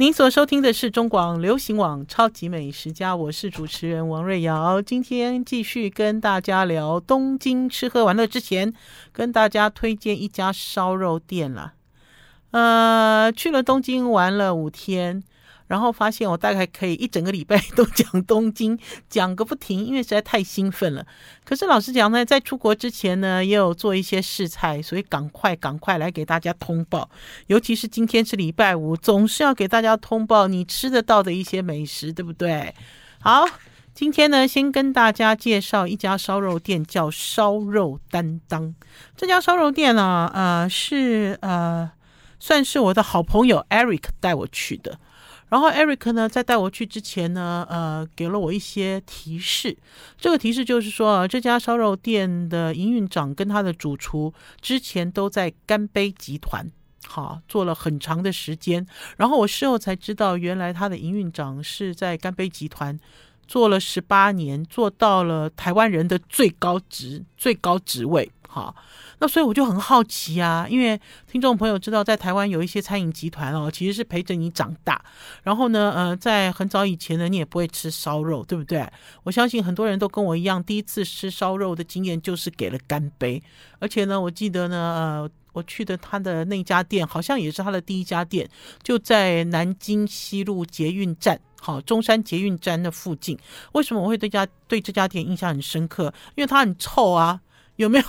您所收听的是中广流行网《超级美食家》，我是主持人王瑞瑶。今天继续跟大家聊东京吃喝玩乐之前，跟大家推荐一家烧肉店了。呃，去了东京玩了五天。然后发现我大概可以一整个礼拜都讲东京，讲个不停，因为实在太兴奋了。可是老实讲呢，在出国之前呢，也有做一些试菜，所以赶快赶快来给大家通报。尤其是今天是礼拜五，总是要给大家通报你吃得到的一些美食，对不对？好，今天呢，先跟大家介绍一家烧肉店，叫烧肉担当。这家烧肉店呢，呃，是呃，算是我的好朋友 Eric 带我去的。然后 Eric 呢，在带我去之前呢，呃，给了我一些提示。这个提示就是说啊，这家烧肉店的营运长跟他的主厨之前都在干杯集团，好，做了很长的时间。然后我事后才知道，原来他的营运长是在干杯集团做了十八年，做到了台湾人的最高职、最高职位，哈。那所以我就很好奇啊，因为听众朋友知道，在台湾有一些餐饮集团哦，其实是陪着你长大。然后呢，呃，在很早以前呢，你也不会吃烧肉，对不对？我相信很多人都跟我一样，第一次吃烧肉的经验就是给了干杯。而且呢，我记得呢，呃，我去的他的那家店，好像也是他的第一家店，就在南京西路捷运站，好，中山捷运站的附近。为什么我会对家对这家店印象很深刻？因为它很臭啊，有没有？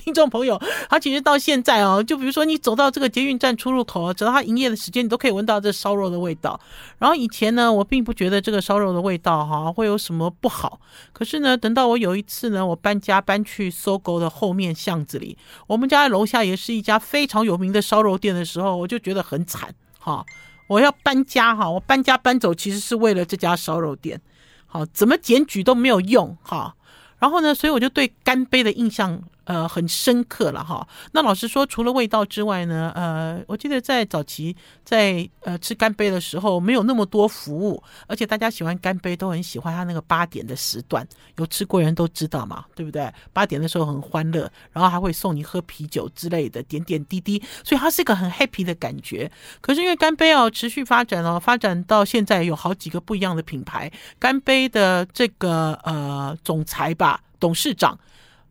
听众朋友，他其实到现在哦，就比如说你走到这个捷运站出入口啊，直到他营业的时间，你都可以闻到这烧肉的味道。然后以前呢，我并不觉得这个烧肉的味道哈会有什么不好。可是呢，等到我有一次呢，我搬家搬去 SOGO 的后面巷子里，我们家楼下也是一家非常有名的烧肉店的时候，我就觉得很惨哈。我要搬家哈，我搬家搬走其实是为了这家烧肉店，好，怎么检举都没有用哈。然后呢，所以我就对干杯的印象。呃，很深刻了哈。那老实说，除了味道之外呢，呃，我记得在早期在呃吃干杯的时候，没有那么多服务，而且大家喜欢干杯都很喜欢他那个八点的时段，有吃过人都知道嘛，对不对？八点的时候很欢乐，然后还会送你喝啤酒之类的点点滴滴，所以它是一个很 happy 的感觉。可是因为干杯哦持续发展哦，发展到现在有好几个不一样的品牌，干杯的这个呃总裁吧，董事长。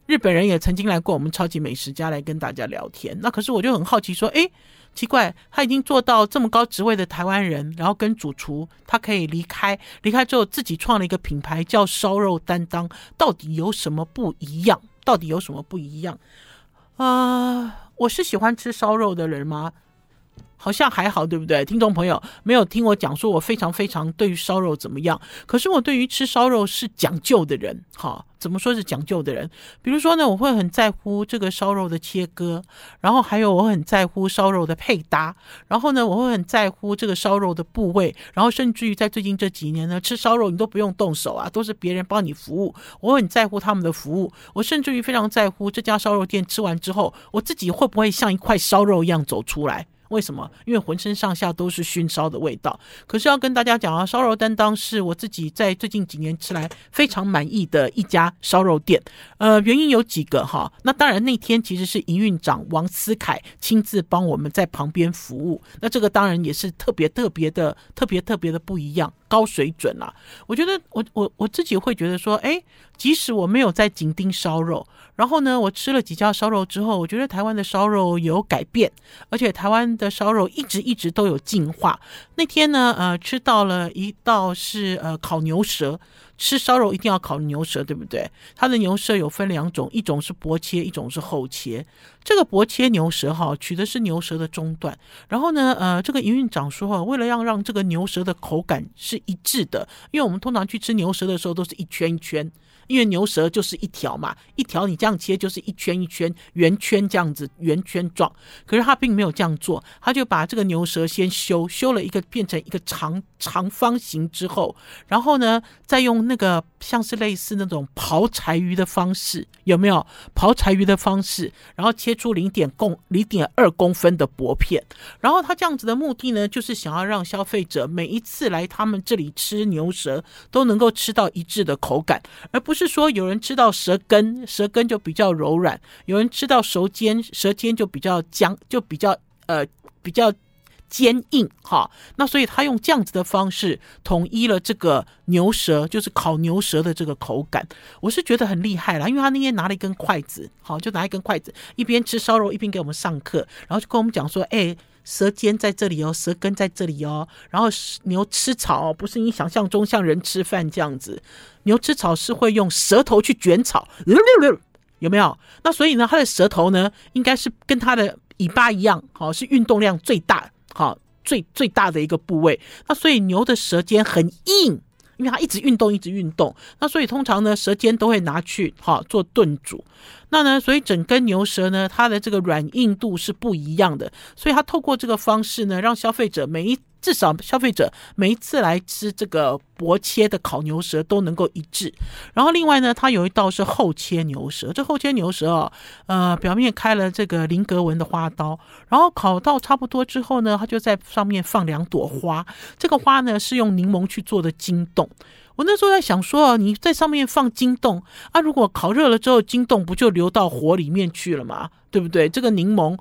日本人也曾经来过我们超级美食家来跟大家聊天，那可是我就很好奇说，诶，奇怪，他已经做到这么高职位的台湾人，然后跟主厨他可以离开，离开之后自己创了一个品牌叫烧肉担当，到底有什么不一样？到底有什么不一样？啊、我是喜欢吃烧肉的人吗？好像还好，对不对？听众朋友没有听我讲说我非常非常对于烧肉怎么样，可是我对于吃烧肉是讲究的人，哈，怎么说是讲究的人？比如说呢，我会很在乎这个烧肉的切割，然后还有我很在乎烧肉的配搭，然后呢，我会很在乎这个烧肉的部位，然后甚至于在最近这几年呢，吃烧肉你都不用动手啊，都是别人帮你服务，我很在乎他们的服务，我甚至于非常在乎这家烧肉店吃完之后，我自己会不会像一块烧肉一样走出来。为什么？因为浑身上下都是熏烧的味道。可是要跟大家讲啊，烧肉担当是我自己在最近几年吃来非常满意的一家烧肉店。呃，原因有几个哈。那当然那天其实是营运长王思凯亲自帮我们在旁边服务。那这个当然也是特别特别的、特别特别的不一样。高水准啦，我觉得我我我自己会觉得说，哎，即使我没有在紧盯烧肉，然后呢，我吃了几家烧肉之后，我觉得台湾的烧肉有改变，而且台湾的烧肉一直一直都有进化。那天呢，呃，吃到了一道是呃烤牛舌。吃烧肉一定要烤牛舌，对不对？它的牛舌有分两种，一种是薄切，一种是厚切。这个薄切牛舌哈，取的是牛舌的中段。然后呢，呃，这个营运长说哈，为了要让这个牛舌的口感是一致的，因为我们通常去吃牛舌的时候都是一圈一圈。因为牛舌就是一条嘛，一条你这样切就是一圈一圈圆圈这样子圆圈状，可是他并没有这样做，他就把这个牛舌先修修了一个变成一个长长方形之后，然后呢，再用那个像是类似那种刨柴鱼的方式，有没有刨柴鱼的方式？然后切切出零点公零点二公分的薄片，然后他这样子的目的呢，就是想要让消费者每一次来他们这里吃牛舌都能够吃到一致的口感，而不。是说有人吃到舌根，舌根就比较柔软；有人吃到舌尖，舌尖就比较僵，就比较呃比较坚硬哈。那所以他用这样子的方式统一了这个牛舌，就是烤牛舌的这个口感，我是觉得很厉害啦。因为他那天拿了一根筷子，好，就拿一根筷子，一边吃烧肉一边给我们上课，然后就跟我们讲说，哎。舌尖在这里哦，舌根在这里哦。然后牛吃草不是你想象中像人吃饭这样子，牛吃草是会用舌头去卷草，有没有？那所以呢，它的舌头呢，应该是跟它的尾巴一样，好，是运动量最大，好，最最大的一个部位。那所以牛的舌尖很硬。因为它一直运动，一直运动，那所以通常呢，舌尖都会拿去哈做炖煮。那呢，所以整根牛舌呢，它的这个软硬度是不一样的。所以它透过这个方式呢，让消费者每一。至少消费者每一次来吃这个薄切的烤牛舌都能够一致。然后另外呢，它有一道是厚切牛舌，这厚切牛舌啊，呃，表面开了这个菱格纹的花刀，然后烤到差不多之后呢，它就在上面放两朵花，这个花呢是用柠檬去做的晶冻。我那时候在想说，你在上面放晶冻啊，如果烤热了之后，晶冻不就流到火里面去了吗？对不对？这个柠檬，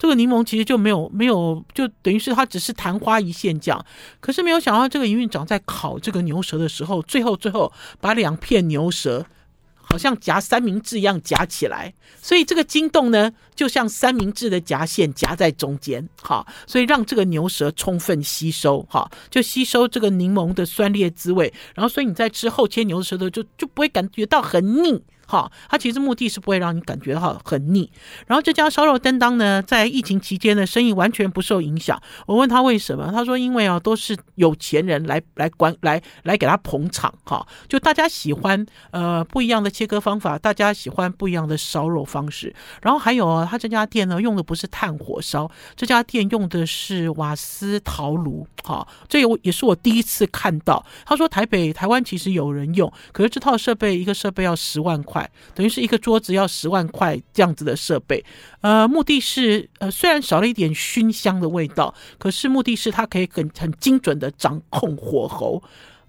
这个柠檬其实就没有没有，就等于是它只是昙花一现这样。可是没有想到，这个营运长在烤这个牛舌的时候，最后最后把两片牛舌。好像夹三明治一样夹起来，所以这个筋动呢，就像三明治的夹线夹在中间，好，所以让这个牛舌充分吸收，哈，就吸收这个柠檬的酸烈滋味，然后所以你在吃厚切牛舌头就就不会感觉到很腻。好，它其实目的是不会让你感觉到很腻。然后这家烧肉担当呢，在疫情期间呢，生意完全不受影响。我问他为什么，他说因为啊，都是有钱人来来管来来给他捧场，哈，就大家喜欢呃不一样的切割方法，大家喜欢不一样的烧肉方式。然后还有啊，他这家店呢用的不是炭火烧，这家店用的是瓦斯陶炉，哈，这也是我第一次看到。他说台北台湾其实有人用，可是这套设备一个设备要十万块。等于是一个桌子要十万块这样子的设备，呃，目的是呃，虽然少了一点熏香的味道，可是目的是它可以很很精准的掌控火候。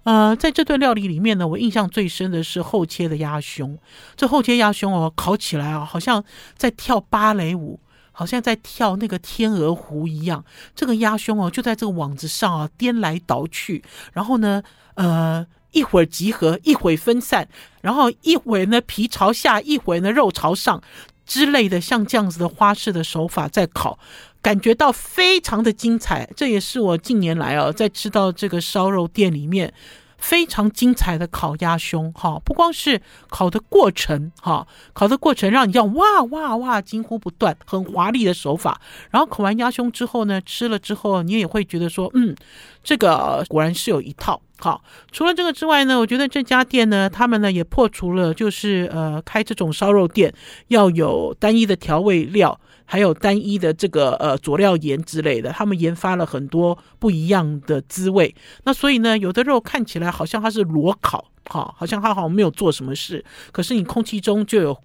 呃，在这顿料理里面呢，我印象最深的是后切的鸭胸。这后切鸭胸哦，烤起来啊，好像在跳芭蕾舞，好像在跳那个天鹅湖一样。这个鸭胸哦，就在这个网子上啊，颠来倒去，然后呢，呃。一会儿集合，一会儿分散，然后一会儿呢皮朝下，一会儿呢肉朝上之类的，像这样子的花式的手法在烤，感觉到非常的精彩。这也是我近年来啊，在吃到这个烧肉店里面非常精彩的烤鸭胸。哈，不光是烤的过程，哈，烤的过程让你要哇哇哇惊呼不断，很华丽的手法。然后烤完鸭胸之后呢，吃了之后你也会觉得说，嗯，这个果然是有一套。好，除了这个之外呢，我觉得这家店呢，他们呢也破除了，就是呃开这种烧肉店要有单一的调味料，还有单一的这个呃佐料盐之类的，他们研发了很多不一样的滋味。那所以呢，有的肉看起来好像它是裸烤，好，好像它好像没有做什么事，可是你空气中就有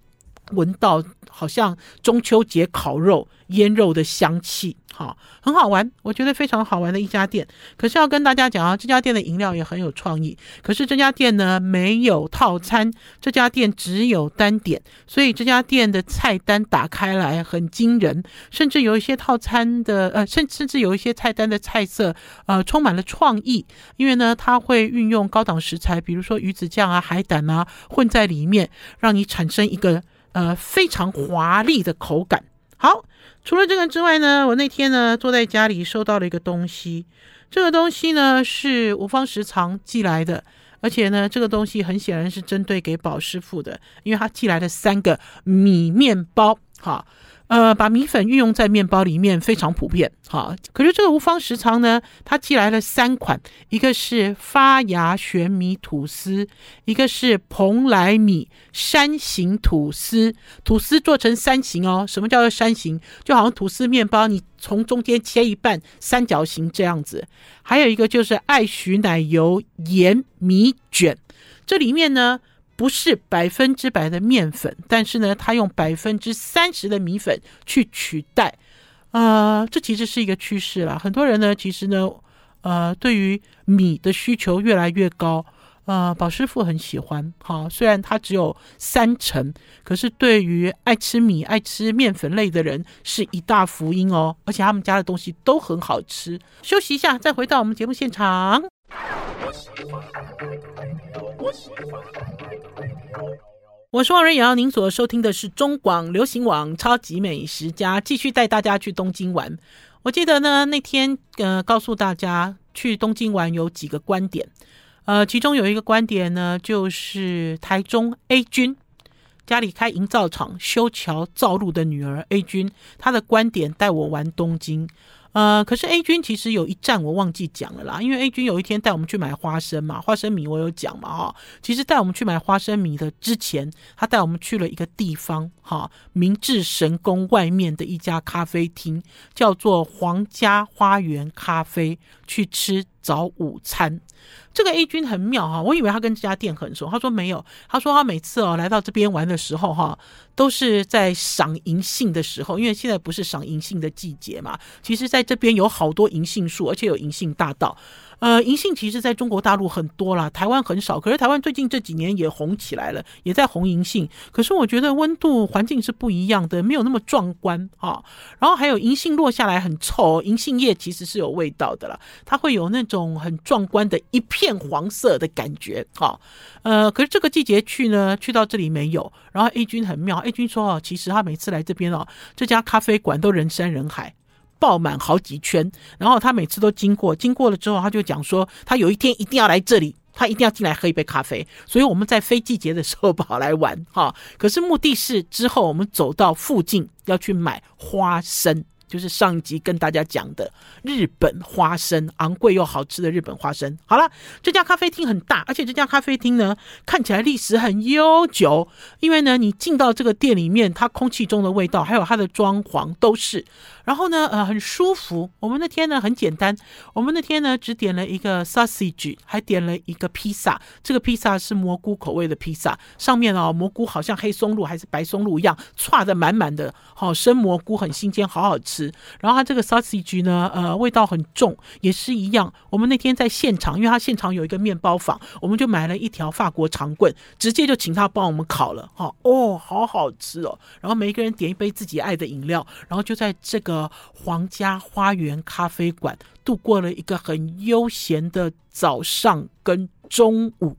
闻到好像中秋节烤肉腌肉的香气。哈，很好玩，我觉得非常好玩的一家店。可是要跟大家讲啊，这家店的饮料也很有创意。可是这家店呢，没有套餐，这家店只有单点，所以这家店的菜单打开来很惊人，甚至有一些套餐的呃，甚甚至有一些菜单的菜色呃，充满了创意。因为呢，它会运用高档食材，比如说鱼子酱啊、海胆啊，混在里面，让你产生一个呃非常华丽的口感。好。除了这个之外呢，我那天呢坐在家里收到了一个东西，这个东西呢是五方食藏寄来的，而且呢这个东西很显然是针对给宝师傅的，因为他寄来了三个米面包，哈。呃，把米粉运用在面包里面非常普遍，好。可是这个无方食藏呢，它寄来了三款，一个是发芽玄米吐司，一个是蓬莱米山形吐司，吐司做成山形哦。什么叫做山形？就好像吐司面包，你从中间切一半，三角形这样子。还有一个就是爱许奶油盐米卷，这里面呢。不是百分之百的面粉，但是呢，它用百分之三十的米粉去取代，呃，这其实是一个趋势啦。很多人呢，其实呢，呃，对于米的需求越来越高，呃，宝师傅很喜欢。哈，虽然它只有三成，可是对于爱吃米、爱吃面粉类的人是一大福音哦。而且他们家的东西都很好吃。休息一下，再回到我们节目现场。我是王瑞瑶，您所收听的是中广流行网《超级美食家》，继续带大家去东京玩。我记得呢，那天呃，告诉大家去东京玩有几个观点。呃，其中有一个观点呢，就是台中 A 君家里开营造厂修桥造路的女儿 A 君，她的观点带我玩东京。呃，可是 A 君其实有一站我忘记讲了啦，因为 A 君有一天带我们去买花生嘛，花生米我有讲嘛，哈，其实带我们去买花生米的之前，他带我们去了一个地方，哈，明治神宫外面的一家咖啡厅，叫做皇家花园咖啡，去吃早午餐。这个 A 君很妙哈，我以为他跟这家店很熟，他说没有，他说他每次哦来到这边玩的时候哈，都是在赏银杏的时候，因为现在不是赏银杏的季节嘛，其实在这边有好多银杏树，而且有银杏大道。呃，银杏其实在中国大陆很多啦，台湾很少。可是台湾最近这几年也红起来了，也在红银杏。可是我觉得温度环境是不一样的，没有那么壮观啊。然后还有银杏落下来很臭，银杏叶其实是有味道的啦，它会有那种很壮观的一片黄色的感觉啊。呃，可是这个季节去呢，去到这里没有。然后 A 君很妙，A 君说哦，其实他每次来这边哦，这家咖啡馆都人山人海。爆满好几圈，然后他每次都经过，经过了之后，他就讲说，他有一天一定要来这里，他一定要进来喝一杯咖啡。所以我们在非季节的时候跑来玩，哈。可是目的是之后我们走到附近要去买花生。就是上一集跟大家讲的日本花生，昂贵又好吃的日本花生。好了，这家咖啡厅很大，而且这家咖啡厅呢，看起来历史很悠久。因为呢，你进到这个店里面，它空气中的味道，还有它的装潢都是，然后呢，呃，很舒服。我们那天呢很简单，我们那天呢只点了一个 sausage，还点了一个披萨。这个披萨是蘑菇口味的披萨，上面哦蘑菇好像黑松露还是白松露一样，串的满满的，好生蘑菇很新鲜，好好吃。然后它这个 sausage 呢，呃，味道很重，也是一样。我们那天在现场，因为它现场有一个面包坊，我们就买了一条法国长棍，直接就请他帮我们烤了。哈，哦，好好吃哦。然后每一个人点一杯自己爱的饮料，然后就在这个皇家花园咖啡馆度过了一个很悠闲的早上跟中午。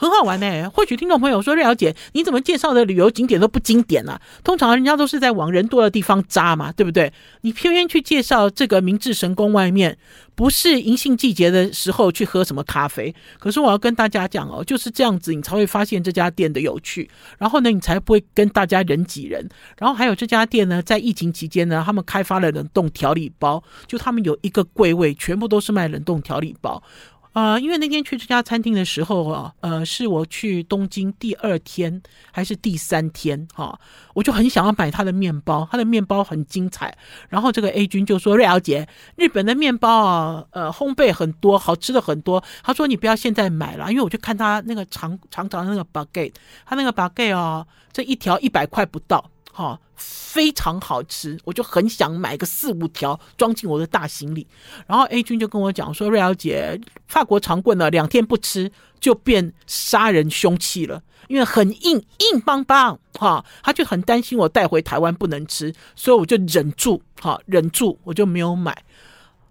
很好玩呢、或许听众朋友说，瑞肴姐，你怎么介绍的旅游景点都不经典啊？通常人家都是在往人多的地方扎嘛，对不对？你偏偏去介绍这个明治神宫外面，不是银杏季节的时候去喝什么咖啡？可是我要跟大家讲哦，就是这样子，你才会发现这家店的有趣，然后呢，你才不会跟大家人挤人。然后还有这家店呢，在疫情期间呢，他们开发了冷冻调理包，就他们有一个柜位，全部都是卖冷冻调理包。呃，因为那天去这家餐厅的时候啊，呃，是我去东京第二天还是第三天哈、啊，我就很想要买他的面包，他的面包很精彩。然后这个 A 君就说：“瑞瑶姐，日本的面包啊，呃，烘焙很多，好吃的很多。”他说：“你不要现在买了，因为我就看他那个长长长的那个 baguette，他那个 baguette 啊，这一条一百块不到。”哈，非常好吃，我就很想买个四五条装进我的大行李。然后 A 君就跟我讲说：“瑞瑶姐，法国长棍呢，两天不吃就变杀人凶器了，因为很硬，硬邦邦。”哈，他就很担心我带回台湾不能吃，所以我就忍住，哈，忍住，我就没有买。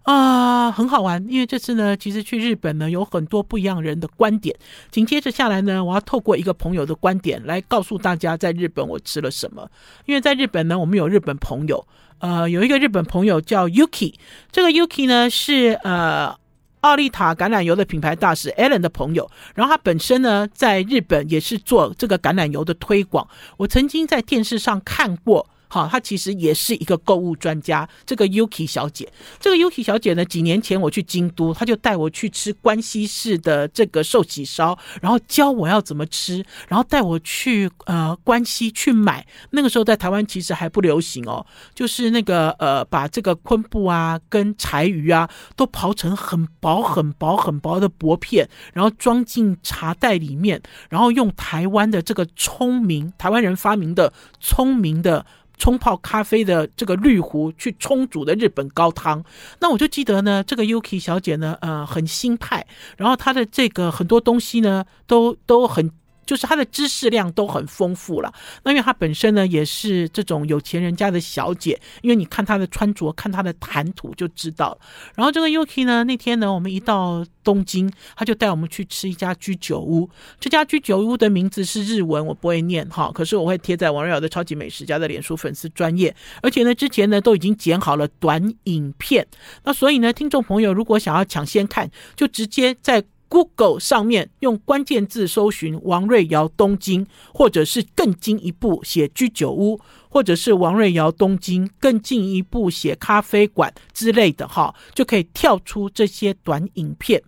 啊、很好玩，因为这次呢，其实去日本呢，有很多不一样人的观点。紧接着下来呢，我要透过一个朋友的观点来告诉大家，在日本我吃了什么。因为在日本呢，我们有日本朋友，呃，有一个日本朋友叫 Yuki，这个 Yuki 呢是呃奥利塔橄榄油的品牌大使 Alan 的朋友，然后他本身呢在日本也是做这个橄榄油的推广。我曾经在电视上看过。好，她其实也是一个购物专家。这个 Yuki 小姐，这个 Yuki 小姐呢，几年前我去京都，她就带我去吃关西式的这个寿喜烧，然后教我要怎么吃，然后带我去呃关西去买。那个时候在台湾其实还不流行哦，就是那个呃把这个昆布啊跟柴鱼啊都刨成很薄很薄很薄的薄片，然后装进茶袋里面，然后用台湾的这个聪明台湾人发明的聪明的。冲泡咖啡的这个滤壶去冲煮的日本高汤。那我就记得呢，这个 Yuki 小姐呢，呃，很新派，然后她的这个很多东西呢，都都很。就是他的知识量都很丰富了，那因为他本身呢也是这种有钱人家的小姐，因为你看他的穿着，看他的谈吐就知道了。然后这个 Yuki 呢，那天呢，我们一到东京，他就带我们去吃一家居酒屋。这家居酒屋的名字是日文，我不会念哈，可是我会贴在王瑞瑶的超级美食家的脸书粉丝专页，而且呢，之前呢都已经剪好了短影片。那所以呢，听众朋友如果想要抢先看，就直接在。Google 上面用关键字搜寻王瑞瑶东京，或者是更进一步写居酒屋，或者是王瑞瑶东京更进一步写咖啡馆之类的哈，就可以跳出这些短影片。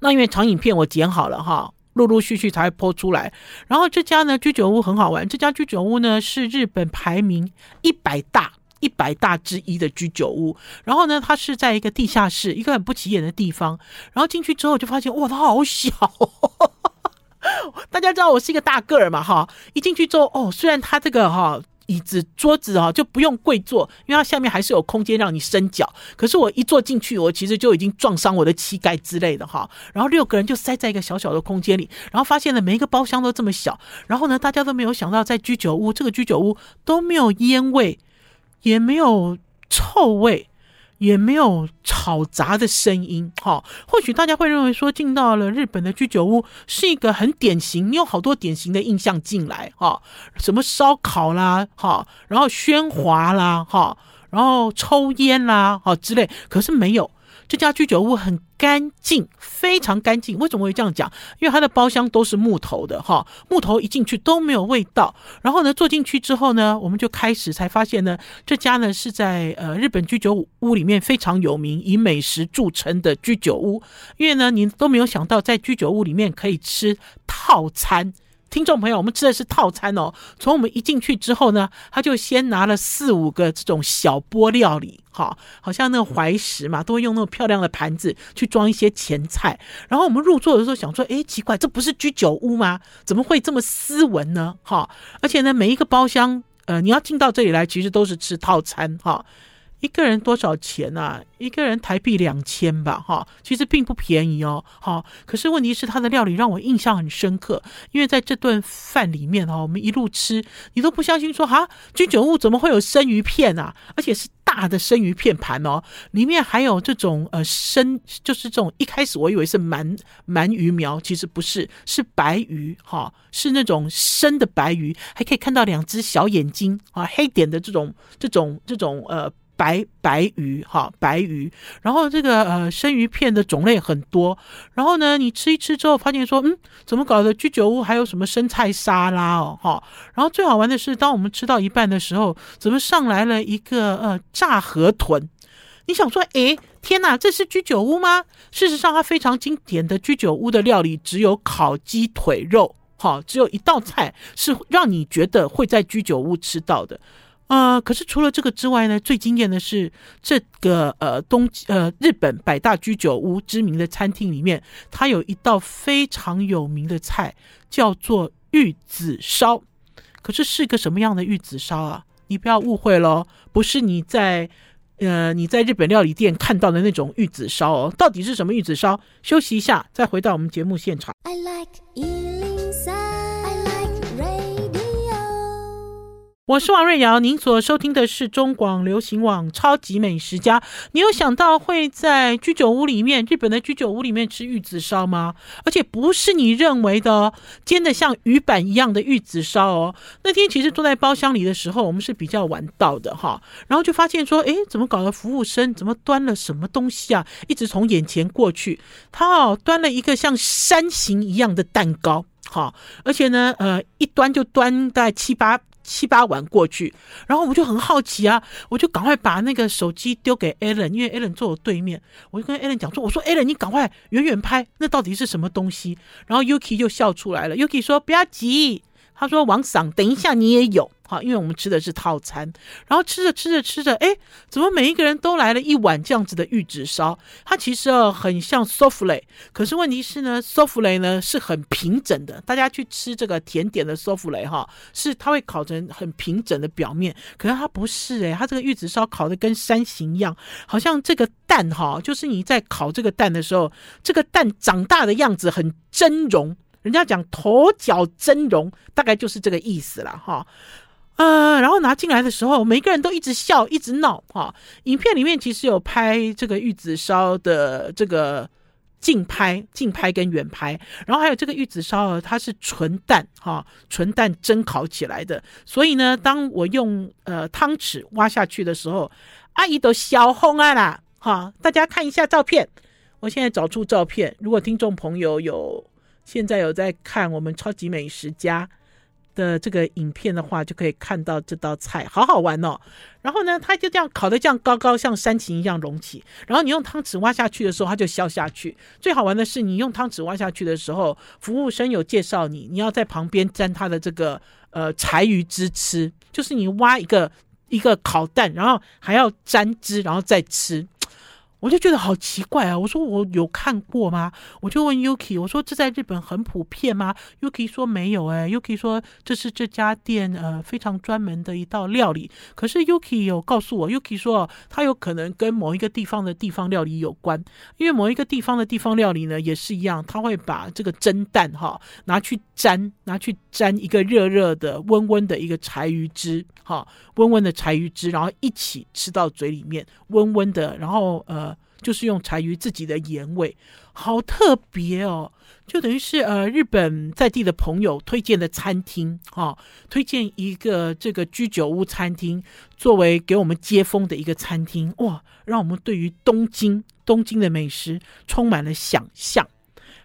那因为长影片我剪好了哈，陆陆续续才会播出来。然后这家呢居酒屋很好玩，这家居酒屋呢是日本排名一百大。一百大之一的居酒屋，然后呢，它是在一个地下室，一个很不起眼的地方。然后进去之后就发现，哇，它好小哦。大家知道我是一个大个儿嘛，哈，一进去之后，哦，虽然它这个哈椅子桌子啊就不用跪坐，因为它下面还是有空间让你伸脚。可是我一坐进去，我其实就已经撞伤我的膝盖之类的哈。然后六个人就塞在一个小小的空间里，然后发现了每一个包厢都这么小。然后呢，大家都没有想到，在居酒屋这个居酒屋都没有烟味。也没有臭味，也没有吵杂的声音。哈，或许大家会认为说，进到了日本的居酒屋是一个很典型，你有好多典型的印象进来。哈，什么烧烤啦，哈，然后喧哗啦，哈，然后抽烟啦，哈之类。可是没有。这家居酒屋很干净，非常干净。为什么会这样讲？因为它的包厢都是木头的，哈，木头一进去都没有味道。然后呢，坐进去之后呢，我们就开始才发现呢，这家呢是在呃日本居酒屋里面非常有名，以美食著称的居酒屋。因为呢，您都没有想到，在居酒屋里面可以吃套餐。听众朋友，我们吃的是套餐哦。从我们一进去之后呢，他就先拿了四五个这种小钵料理，哈，好像那个怀石嘛，都会用那种漂亮的盘子去装一些前菜。然后我们入座的时候想说，哎，奇怪，这不是居酒屋吗？怎么会这么斯文呢？哈，而且呢，每一个包厢，呃，你要进到这里来，其实都是吃套餐，哈。一个人多少钱呢、啊？一个人台币两千吧，哈，其实并不便宜哦，好，可是问题是他的料理让我印象很深刻，因为在这顿饭里面哈，我们一路吃，你都不相信说哈，居酒屋怎么会有生鱼片啊？而且是大的生鱼片盘哦，里面还有这种呃生，就是这种一开始我以为是鳗鳗鱼苗，其实不是，是白鱼哈，是那种生的白鱼，还可以看到两只小眼睛啊，黑点的这种这种这种呃。白白鱼哈，白鱼，然后这个呃生鱼片的种类很多，然后呢，你吃一吃之后发现说，嗯，怎么搞的？居酒屋还有什么生菜沙拉哦，哈，然后最好玩的是，当我们吃到一半的时候，怎么上来了一个呃炸河豚？你想说，诶，天哪，这是居酒屋吗？事实上，它非常经典的居酒屋的料理只有烤鸡腿肉，哈，只有一道菜是让你觉得会在居酒屋吃到的。呃，可是除了这个之外呢，最惊艳的是这个呃东呃日本百大居酒屋知名的餐厅里面，它有一道非常有名的菜，叫做玉子烧。可是是个什么样的玉子烧啊？你不要误会喽，不是你在呃你在日本料理店看到的那种玉子烧哦。到底是什么玉子烧？休息一下，再回到我们节目现场。I like 我是王瑞瑶，您所收听的是中广流行网《超级美食家》。你有想到会在居酒屋里面，日本的居酒屋里面吃玉子烧吗？而且不是你认为的煎得像鱼板一样的玉子烧哦。那天其实坐在包厢里的时候，我们是比较晚到的哈，然后就发现说，诶，怎么搞的？服务生怎么端了什么东西啊？一直从眼前过去，他哦端了一个像山形一样的蛋糕，哈，而且呢，呃，一端就端大概七八。七八碗过去，然后我就很好奇啊，我就赶快把那个手机丢给 Allen，因为 Allen 坐我对面，我就跟 Allen 讲说：“我说 Allen，你赶快远远拍，那到底是什么东西？”然后 Yuki 就笑出来了。Yuki 说：“不要急。”他说：“王桑，等一下你也有。”好，因为我们吃的是套餐，然后吃着吃着吃着，哎，怎么每一个人都来了一碗这样子的玉子烧？它其实哦很像 s o f l e 可是问题是呢 s o f l e 呢是很平整的。大家去吃这个甜点的 s o f l e 哈，是它会烤成很平整的表面，可是它不是诶，它这个玉子烧烤的跟山形一样，好像这个蛋哈，就是你在烤这个蛋的时候，这个蛋长大的样子很峥嵘。人家讲头角峥嵘，大概就是这个意思了哈。呃，然后拿进来的时候，每个人都一直笑，一直闹哈。影片里面其实有拍这个玉子烧的这个近拍、近拍跟远拍，然后还有这个玉子烧，它是纯蛋哈，纯蛋蒸烤起来的。所以呢，当我用呃汤匙挖下去的时候，阿姨都笑红啊啦哈。大家看一下照片，我现在找出照片，如果听众朋友有。现在有在看我们超级美食家的这个影片的话，就可以看到这道菜，好好玩哦。然后呢，它就这样烤的这样高高，像山形一样隆起。然后你用汤匙挖下去的时候，它就消下去。最好玩的是，你用汤匙挖下去的时候，服务生有介绍你，你要在旁边沾它的这个呃柴鱼汁吃，就是你挖一个一个烤蛋，然后还要沾汁，然后再吃。我就觉得好奇怪啊！我说我有看过吗？我就问 Yuki，我说这在日本很普遍吗？Yuki 说没有哎，Yuki 说这是这家店呃非常专门的一道料理。可是 Yuki 有告诉我，Yuki 说他有可能跟某一个地方的地方料理有关，因为某一个地方的地方料理呢也是一样，他会把这个蒸蛋哈拿去沾，拿去沾一个热热的温温的一个柴鱼汁哈，温温的柴鱼汁，然后一起吃到嘴里面，温温的，然后呃。就是用柴鱼自己的盐味，好特别哦！就等于是呃，日本在地的朋友推荐的餐厅哈、哦，推荐一个这个居酒屋餐厅，作为给我们接风的一个餐厅哇，让我们对于东京东京的美食充满了想象。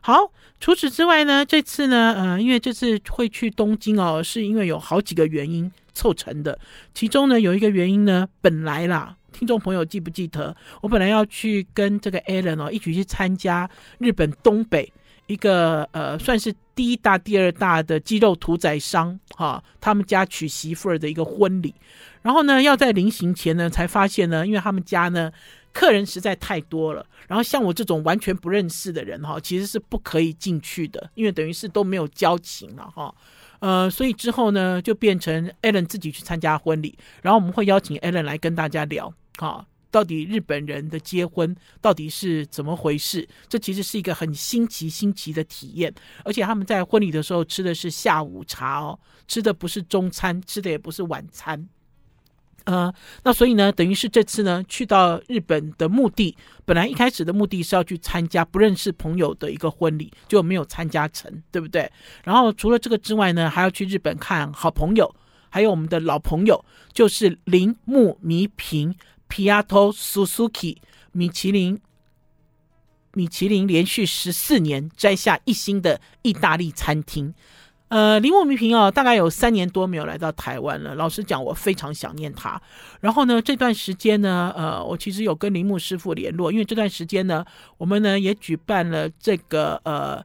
好，除此之外呢，这次呢，呃，因为这次会去东京哦，是因为有好几个原因凑成的，其中呢有一个原因呢，本来啦。听众朋友记不记得，我本来要去跟这个 Alan 哦一起去参加日本东北一个呃算是第一大、第二大的鸡肉屠宰商哈，他们家娶媳妇儿的一个婚礼。然后呢，要在临行前呢，才发现呢，因为他们家呢客人实在太多了，然后像我这种完全不认识的人哈，其实是不可以进去的，因为等于是都没有交情了哈。呃，所以之后呢，就变成 Alan 自己去参加婚礼，然后我们会邀请 Alan 来跟大家聊。好，到底日本人的结婚到底是怎么回事？这其实是一个很新奇、新奇的体验。而且他们在婚礼的时候吃的是下午茶哦，吃的不是中餐，吃的也不是晚餐。呃，那所以呢，等于是这次呢去到日本的目的，本来一开始的目的是要去参加不认识朋友的一个婚礼，就没有参加成，对不对？然后除了这个之外呢，还要去日本看好朋友，还有我们的老朋友，就是铃木弥平。Piatto Suzuki 米其林，米其林连续十四年摘下一星的意大利餐厅。呃，铃木弥平哦，大概有三年多没有来到台湾了。老实讲，我非常想念他。然后呢，这段时间呢，呃，我其实有跟铃木师傅联络，因为这段时间呢，我们呢也举办了这个呃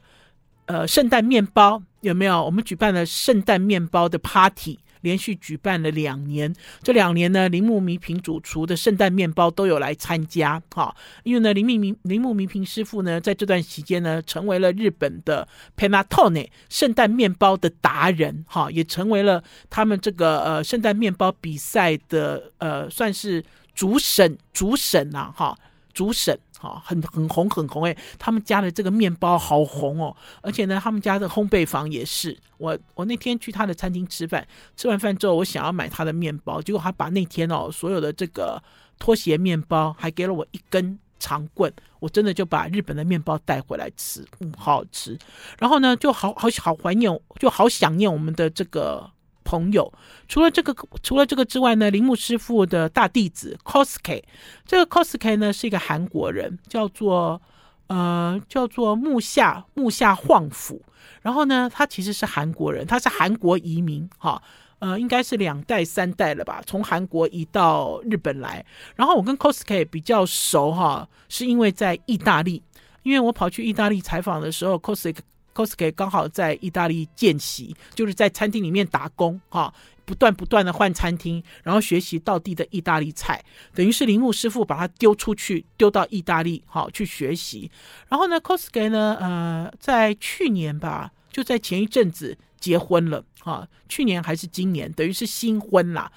呃圣诞面包，有没有？我们举办了圣诞面包的 party。连续举办了两年，这两年呢，铃木弥平主厨的圣诞面包都有来参加，哈，因为呢，铃木弥铃木弥平师傅呢，在这段期间呢，成为了日本的 Panettone 圣诞面包的达人，哈，也成为了他们这个呃圣诞面包比赛的呃算是主审主审呐，哈，主审。好，很很红很红诶，他们家的这个面包好红哦，而且呢，他们家的烘焙坊也是。我我那天去他的餐厅吃饭，吃完饭之后，我想要买他的面包，结果他把那天哦所有的这个拖鞋面包，还给了我一根长棍，我真的就把日本的面包带回来吃，嗯，好好吃。然后呢，就好好好怀念，就好想念我们的这个。朋友，除了这个，除了这个之外呢，铃木师傅的大弟子 Kosuke，这个 Kosuke 呢是一个韩国人，叫做呃叫做木下木下晃辅。然后呢，他其实是韩国人，他是韩国移民，哈，呃，应该是两代三代了吧，从韩国移到日本来。然后我跟 Kosuke 比较熟哈，是因为在意大利，因为我跑去意大利采访的时候，Kosuke Kosuke 刚好在意大利见习，就是在餐厅里面打工哈，不断不断的换餐厅，然后学习到地的意大利菜，等于是铃木师傅把他丢出去，丢到意大利好去学习。然后呢，Kosuke 呢，呃，在去年吧，就在前一阵子结婚了啊，去年还是今年，等于是新婚啦。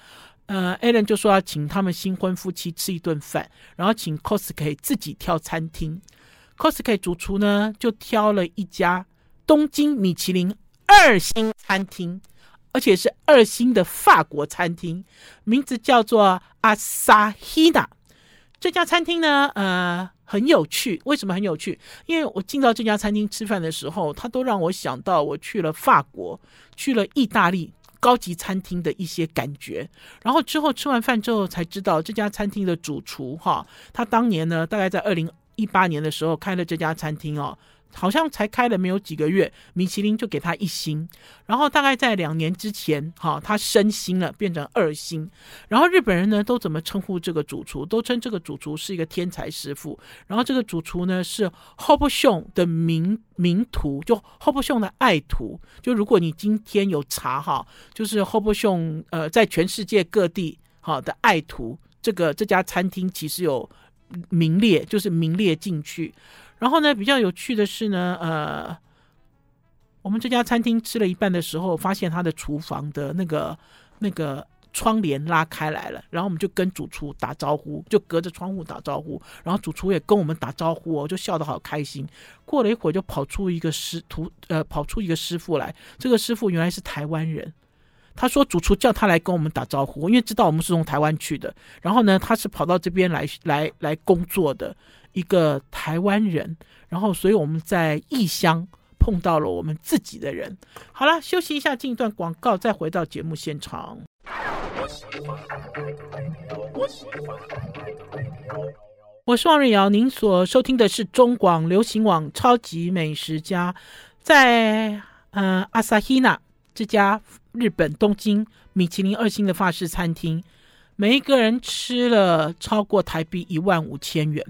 呃，Allen 就说要请他们新婚夫妻吃一顿饭，然后请 Kosuke 自己挑餐厅。Kosuke 主厨呢，就挑了一家东京米其林二星餐厅，而且是二星的法国餐厅，名字叫做 Asahina。这家餐厅呢，呃，很有趣。为什么很有趣？因为我进到这家餐厅吃饭的时候，它都让我想到我去了法国，去了意大利高级餐厅的一些感觉。然后之后吃完饭之后才知道，这家餐厅的主厨哈，他当年呢，大概在二零一八年的时候开了这家餐厅哦，好像才开了没有几个月，米其林就给他一星。然后大概在两年之前，哈，他升星了，变成二星。然后日本人呢都怎么称呼这个主厨？都称这个主厨是一个天才师傅。然后这个主厨呢是 Hobson 的名名徒，就 Hobson 的爱徒。就如果你今天有查哈，就是 Hobson 呃，在全世界各地好的爱徒，这个这家餐厅其实有。名列就是名列进去，然后呢，比较有趣的是呢，呃，我们这家餐厅吃了一半的时候，发现他的厨房的那个那个窗帘拉开来了，然后我们就跟主厨打招呼，就隔着窗户打招呼，然后主厨也跟我们打招呼哦，就笑得好开心。过了一会儿，就跑出一个师徒，呃，跑出一个师傅来，这个师傅原来是台湾人。他说：“主厨叫他来跟我们打招呼，因为知道我们是从台湾去的。然后呢，他是跑到这边来来来工作的一个台湾人。然后，所以我们在异乡碰到了我们自己的人。好了，休息一下，进一段广告，再回到节目现场。我是王瑞瑶，您所收听的是中广流行网《超级美食家》在，在呃阿萨希纳这家。”日本东京米其林二星的法式餐厅，每一个人吃了超过台币一万五千元，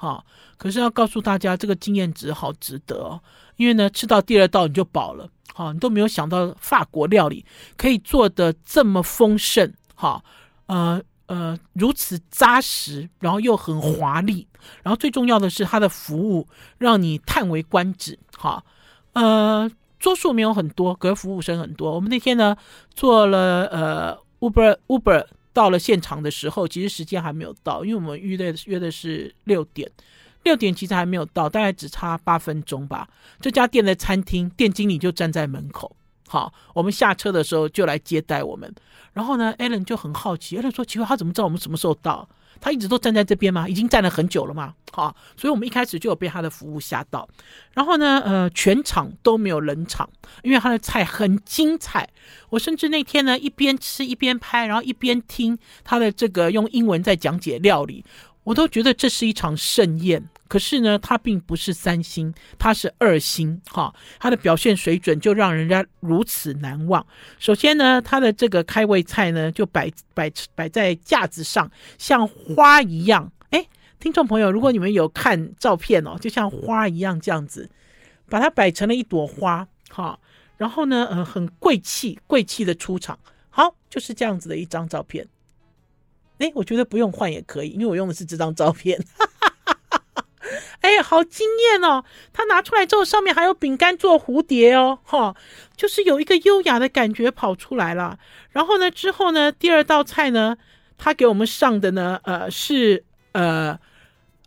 好，可是要告诉大家，这个经验值好值得哦，因为呢，吃到第二道你就饱了，好，你都没有想到法国料理可以做的这么丰盛，好，呃呃，如此扎实，然后又很华丽，然后最重要的是它的服务让你叹为观止，哈，呃。桌数没有很多，可是服务生很多。我们那天呢，做了呃 Uber Uber 到了现场的时候，其实时间还没有到，因为我们约的约的是六点，六点其实还没有到，大概只差八分钟吧。这家店的餐厅店经理就站在门口，好，我们下车的时候就来接待我们。然后呢，Alan 就很好奇，Alan 说：“奇怪，他怎么知道我们什么时候到？”他一直都站在这边吗？已经站了很久了吗？好，所以我们一开始就有被他的服务吓到。然后呢，呃，全场都没有冷场，因为他的菜很精彩。我甚至那天呢，一边吃一边拍，然后一边听他的这个用英文在讲解料理，我都觉得这是一场盛宴。可是呢，它并不是三星，它是二星，哈，它的表现水准就让人家如此难忘。首先呢，它的这个开胃菜呢，就摆摆摆在架子上，像花一样。哎，听众朋友，如果你们有看照片哦，就像花一样这样子，把它摆成了一朵花，哈，然后呢，呃，很贵气，贵气的出场，好，就是这样子的一张照片。哎，我觉得不用换也可以，因为我用的是这张照片。哎，好惊艳哦！他拿出来之后，上面还有饼干做蝴蝶哦，哈，就是有一个优雅的感觉跑出来了。然后呢，之后呢，第二道菜呢，他给我们上的呢，呃，是呃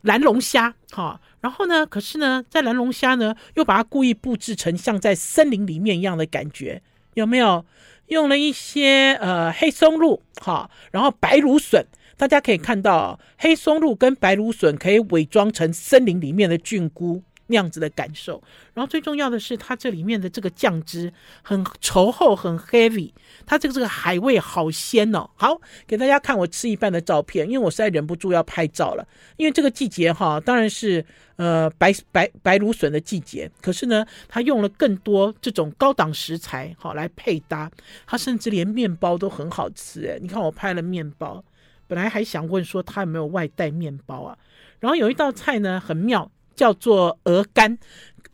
蓝龙虾，哈。然后呢，可是呢，在蓝龙虾呢，又把它故意布置成像在森林里面一样的感觉，有没有？用了一些呃黑松露，哈，然后白芦笋。大家可以看到，黑松露跟白芦笋可以伪装成森林里面的菌菇那样子的感受。然后最重要的是，它这里面的这个酱汁很稠厚，很 heavy。它这个这个海味好鲜哦。好，给大家看我吃一半的照片，因为我实在忍不住要拍照了。因为这个季节哈，当然是呃白白白芦笋的季节。可是呢，它用了更多这种高档食材好来配搭。它甚至连面包都很好吃诶，你看我拍了面包。本来还想问说他有没有外带面包啊，然后有一道菜呢很妙，叫做鹅肝。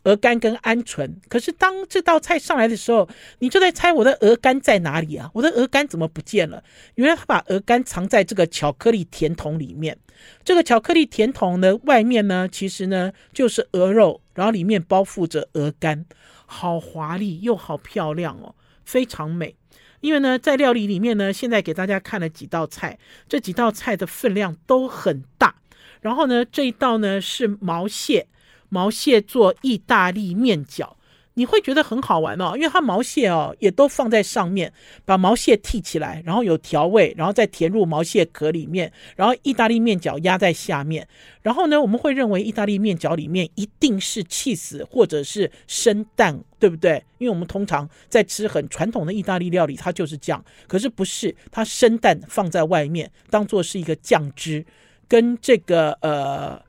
鹅肝跟鹌鹑。可是当这道菜上来的时候，你就在猜我的鹅肝在哪里啊？我的鹅肝怎么不见了？原来他把鹅肝藏在这个巧克力甜筒里面。这个巧克力甜筒的外面呢，其实呢就是鹅肉，然后里面包覆着鹅肝，好华丽又好漂亮哦，非常美。因为呢，在料理里面呢，现在给大家看了几道菜，这几道菜的分量都很大。然后呢，这一道呢是毛蟹，毛蟹做意大利面饺。你会觉得很好玩哦，因为它毛蟹哦也都放在上面，把毛蟹剔起来，然后有调味，然后再填入毛蟹壳里面，然后意大利面饺压在下面。然后呢，我们会认为意大利面饺里面一定是起司或者是生蛋，对不对？因为我们通常在吃很传统的意大利料理，它就是这样。可是不是，它生蛋放在外面，当做是一个酱汁，跟这个呃。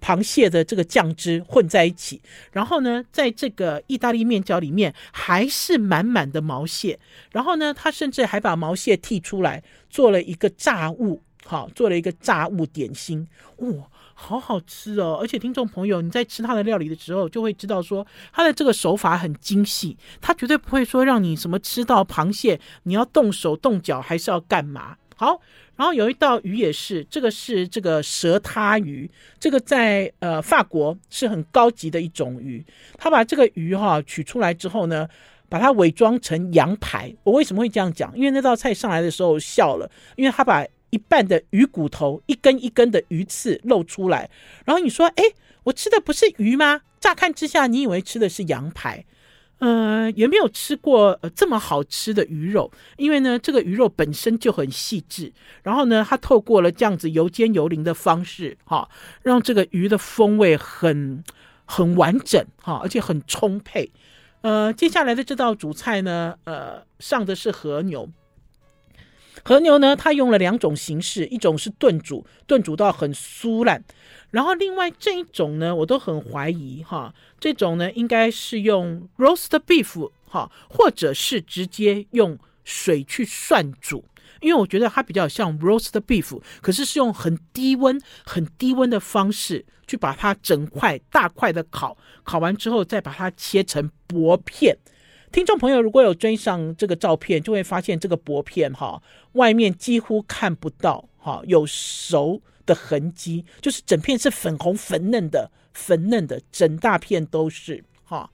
螃蟹的这个酱汁混在一起，然后呢，在这个意大利面饺里面还是满满的毛蟹，然后呢，他甚至还把毛蟹剔出来做了一个炸物，好，做了一个炸物点心，哇，好好吃哦！而且听众朋友，你在吃他的料理的时候，就会知道说他的这个手法很精细，他绝对不会说让你什么吃到螃蟹你要动手动脚还是要干嘛？好。然后有一道鱼也是，这个是这个蛇挞鱼，这个在呃法国是很高级的一种鱼。他把这个鱼哈取出来之后呢，把它伪装成羊排。我为什么会这样讲？因为那道菜上来的时候笑了，因为他把一半的鱼骨头一根一根的鱼刺露出来，然后你说，哎，我吃的不是鱼吗？乍看之下，你以为吃的是羊排。呃，也没有吃过呃这么好吃的鱼肉，因为呢，这个鱼肉本身就很细致，然后呢，它透过了这样子油煎油淋的方式，哈、让这个鱼的风味很很完整，哈、而且很充沛。呃，接下来的这道主菜呢，呃，上的是和牛。和牛呢，它用了两种形式，一种是炖煮，炖煮到很酥烂。然后另外这一种呢，我都很怀疑哈，这种呢应该是用 roast beef 哈，或者是直接用水去涮煮，因为我觉得它比较像 roast beef，可是是用很低温、很低温的方式去把它整块大块的烤，烤完之后再把它切成薄片。听众朋友如果有追上这个照片，就会发现这个薄片哈，外面几乎看不到哈，有熟。的痕迹就是整片是粉红粉嫩的，粉嫩的，整大片都是哈。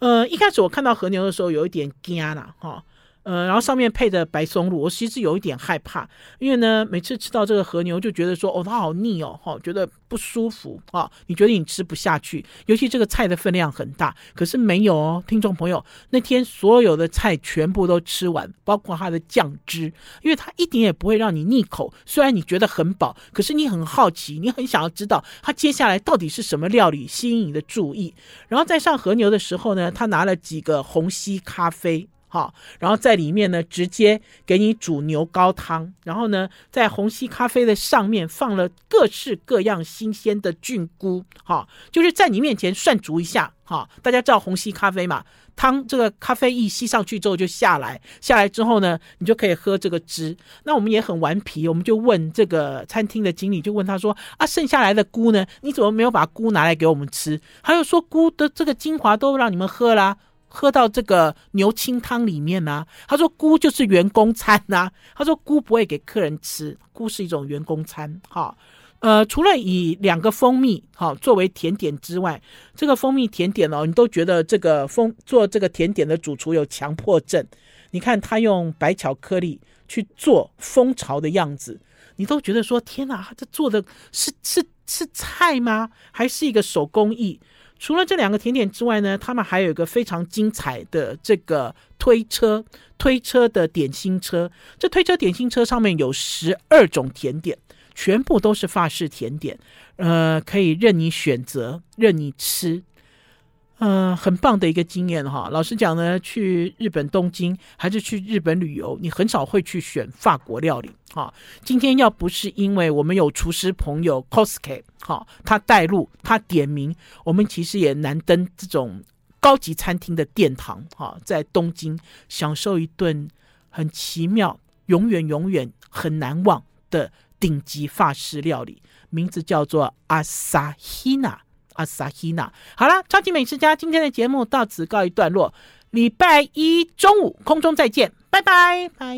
呃，一开始我看到和牛的时候有一点惊了哈。呃，然后上面配着白松露，我其实有一点害怕，因为呢，每次吃到这个和牛就觉得说，哦，它好腻哦，哈，觉得不舒服啊，你觉得你吃不下去，尤其这个菜的分量很大，可是没有哦，听众朋友，那天所有的菜全部都吃完，包括它的酱汁，因为它一点也不会让你腻口，虽然你觉得很饱，可是你很好奇，你很想要知道它接下来到底是什么料理吸引你的注意，然后在上和牛的时候呢，他拿了几个红吸咖啡。好，然后在里面呢，直接给你煮牛高汤，然后呢，在虹吸咖啡的上面放了各式各样新鲜的菌菇，哈，就是在你面前涮煮一下，哈，大家知道虹吸咖啡嘛，汤这个咖啡一吸上去之后就下来，下来之后呢，你就可以喝这个汁。那我们也很顽皮，我们就问这个餐厅的经理，就问他说啊，剩下来的菇呢，你怎么没有把菇拿来给我们吃？他又说菇的这个精华都让你们喝啦。喝到这个牛清汤里面呢、他说菇就是员工餐呐、啊，他说菇不会给客人吃，菇是一种员工餐。哈，呃，除了以两个蜂蜜哈作为甜点之外，这个蜂蜜甜点哦，你都觉得这个蜂做这个甜点的主厨有强迫症。你看他用白巧克力去做蜂巢的样子，你都觉得说天哪，这做的是是是菜吗？还是一个手工艺？除了这两个甜点之外呢，他们还有一个非常精彩的这个推车，推车的点心车。这推车点心车上面有十二种甜点，全部都是法式甜点，呃，可以任你选择，任你吃。嗯、很棒的一个经验哈。老实讲呢，去日本东京还是去日本旅游，你很少会去选法国料理哈。今天要不是因为我们有厨师朋友 Cosky 哈，他带路，他点名，我们其实也难登这种高级餐厅的殿堂哈，在东京享受一顿很奇妙、永远永远很难忘的顶级法式料理，名字叫做阿萨希娜。阿萨希娜。好啦，超级美食家今天的节目到此告一段落，礼拜一中午空中再见，拜拜拜。